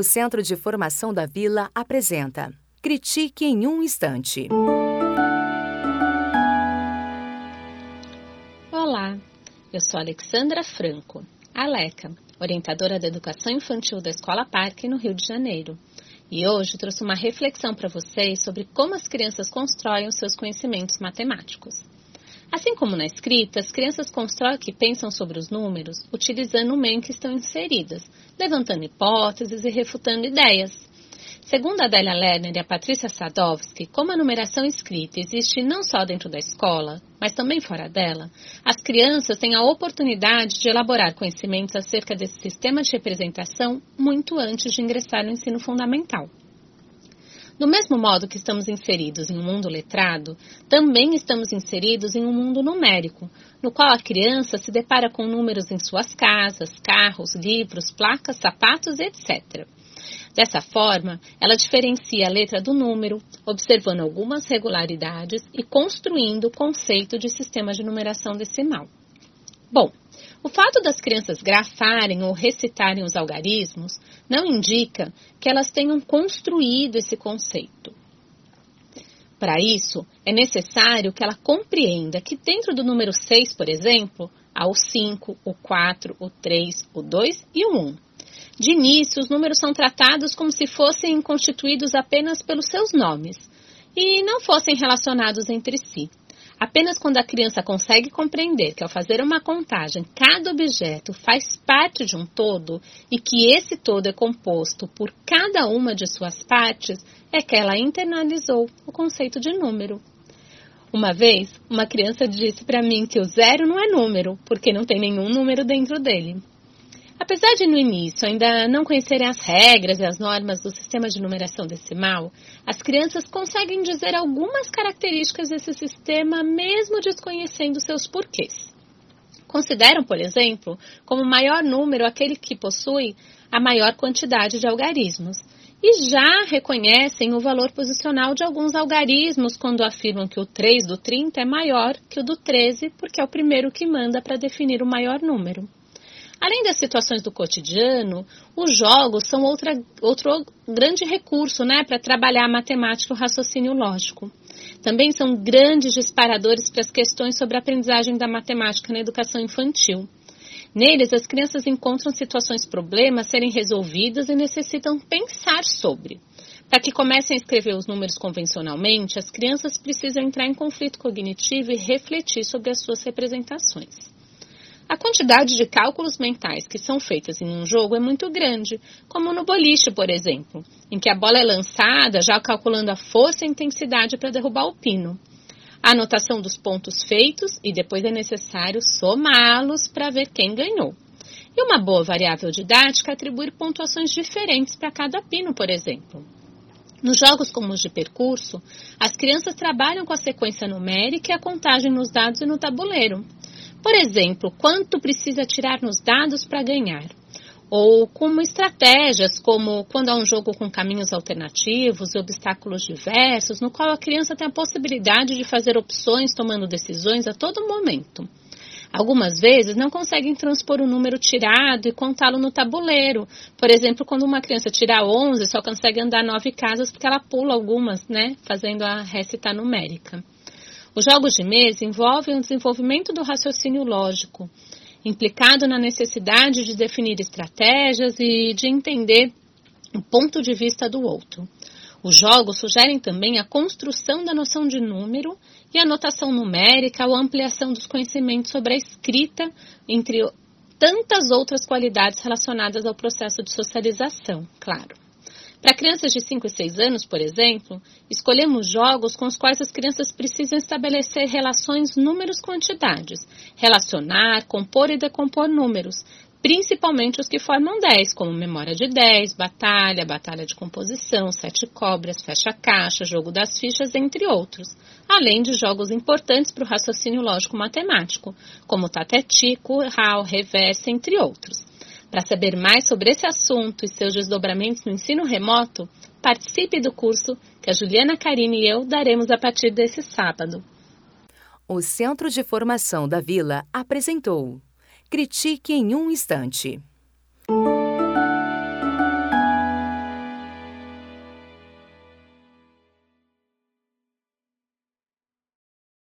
O Centro de Formação da Vila apresenta Critique em um Instante. Olá, eu sou Alexandra Franco, Aleca, orientadora da Educação Infantil da Escola Parque no Rio de Janeiro. E hoje trouxe uma reflexão para vocês sobre como as crianças constroem os seus conhecimentos matemáticos. Assim como na escrita, as crianças constroem e pensam sobre os números utilizando o meio em que estão inseridas, levantando hipóteses e refutando ideias. Segundo a Adélia Lerner e a Patrícia Sadowski, como a numeração escrita existe não só dentro da escola, mas também fora dela, as crianças têm a oportunidade de elaborar conhecimentos acerca desse sistema de representação muito antes de ingressar no ensino fundamental. Do mesmo modo que estamos inseridos em um mundo letrado, também estamos inseridos em um mundo numérico, no qual a criança se depara com números em suas casas, carros, livros, placas, sapatos, etc. Dessa forma, ela diferencia a letra do número, observando algumas regularidades e construindo o conceito de sistema de numeração decimal. Bom, o fato das crianças grafarem ou recitarem os algarismos não indica que elas tenham construído esse conceito. Para isso, é necessário que ela compreenda que dentro do número 6, por exemplo, há o 5, o 4, o 3, o 2 e o 1. De início, os números são tratados como se fossem constituídos apenas pelos seus nomes e não fossem relacionados entre si. Apenas quando a criança consegue compreender que ao fazer uma contagem, cada objeto faz parte de um todo e que esse todo é composto por cada uma de suas partes, é que ela internalizou o conceito de número. Uma vez, uma criança disse para mim que o zero não é número, porque não tem nenhum número dentro dele. Apesar de no início ainda não conhecerem as regras e as normas do sistema de numeração decimal, as crianças conseguem dizer algumas características desse sistema mesmo desconhecendo seus porquês. Consideram, por exemplo, como maior número aquele que possui a maior quantidade de algarismos. E já reconhecem o valor posicional de alguns algarismos quando afirmam que o 3 do 30 é maior que o do 13, porque é o primeiro que manda para definir o maior número. Além das situações do cotidiano, os jogos são outra, outro grande recurso né, para trabalhar a matemática e o raciocínio lógico. Também são grandes disparadores para as questões sobre a aprendizagem da matemática na educação infantil. Neles, as crianças encontram situações problemas serem resolvidas e necessitam pensar sobre. Para que comecem a escrever os números convencionalmente, as crianças precisam entrar em conflito cognitivo e refletir sobre as suas representações. A quantidade de cálculos mentais que são feitas em um jogo é muito grande, como no boliche, por exemplo, em que a bola é lançada já calculando a força e a intensidade para derrubar o pino. A anotação dos pontos feitos e depois é necessário somá-los para ver quem ganhou. E uma boa variável didática atribui pontuações diferentes para cada pino, por exemplo. Nos jogos como os de percurso, as crianças trabalham com a sequência numérica e a contagem nos dados e no tabuleiro. Por exemplo, quanto precisa tirar nos dados para ganhar? Ou como estratégias, como quando há um jogo com caminhos alternativos e obstáculos diversos, no qual a criança tem a possibilidade de fazer opções tomando decisões a todo momento. Algumas vezes não conseguem transpor o número tirado e contá-lo no tabuleiro. Por exemplo, quando uma criança tira 11, só consegue andar nove casas porque ela pula algumas, né, fazendo a recita numérica. Os jogos de mesa envolvem o desenvolvimento do raciocínio lógico, implicado na necessidade de definir estratégias e de entender o ponto de vista do outro. Os jogos sugerem também a construção da noção de número e a notação numérica ou ampliação dos conhecimentos sobre a escrita, entre tantas outras qualidades relacionadas ao processo de socialização, claro. Para crianças de 5 e 6 anos, por exemplo, escolhemos jogos com os quais as crianças precisam estabelecer relações números-quantidades, relacionar, compor e decompor números, principalmente os que formam 10, como memória de 10, batalha, batalha de composição, sete cobras, fecha-caixa, jogo das fichas, entre outros, além de jogos importantes para o raciocínio lógico-matemático, como tatetico, RAL, reversa, entre outros. Para saber mais sobre esse assunto e seus desdobramentos no ensino remoto, participe do curso que a Juliana Carine e eu daremos a partir desse sábado. O Centro de Formação da Vila apresentou Critique em um Instante.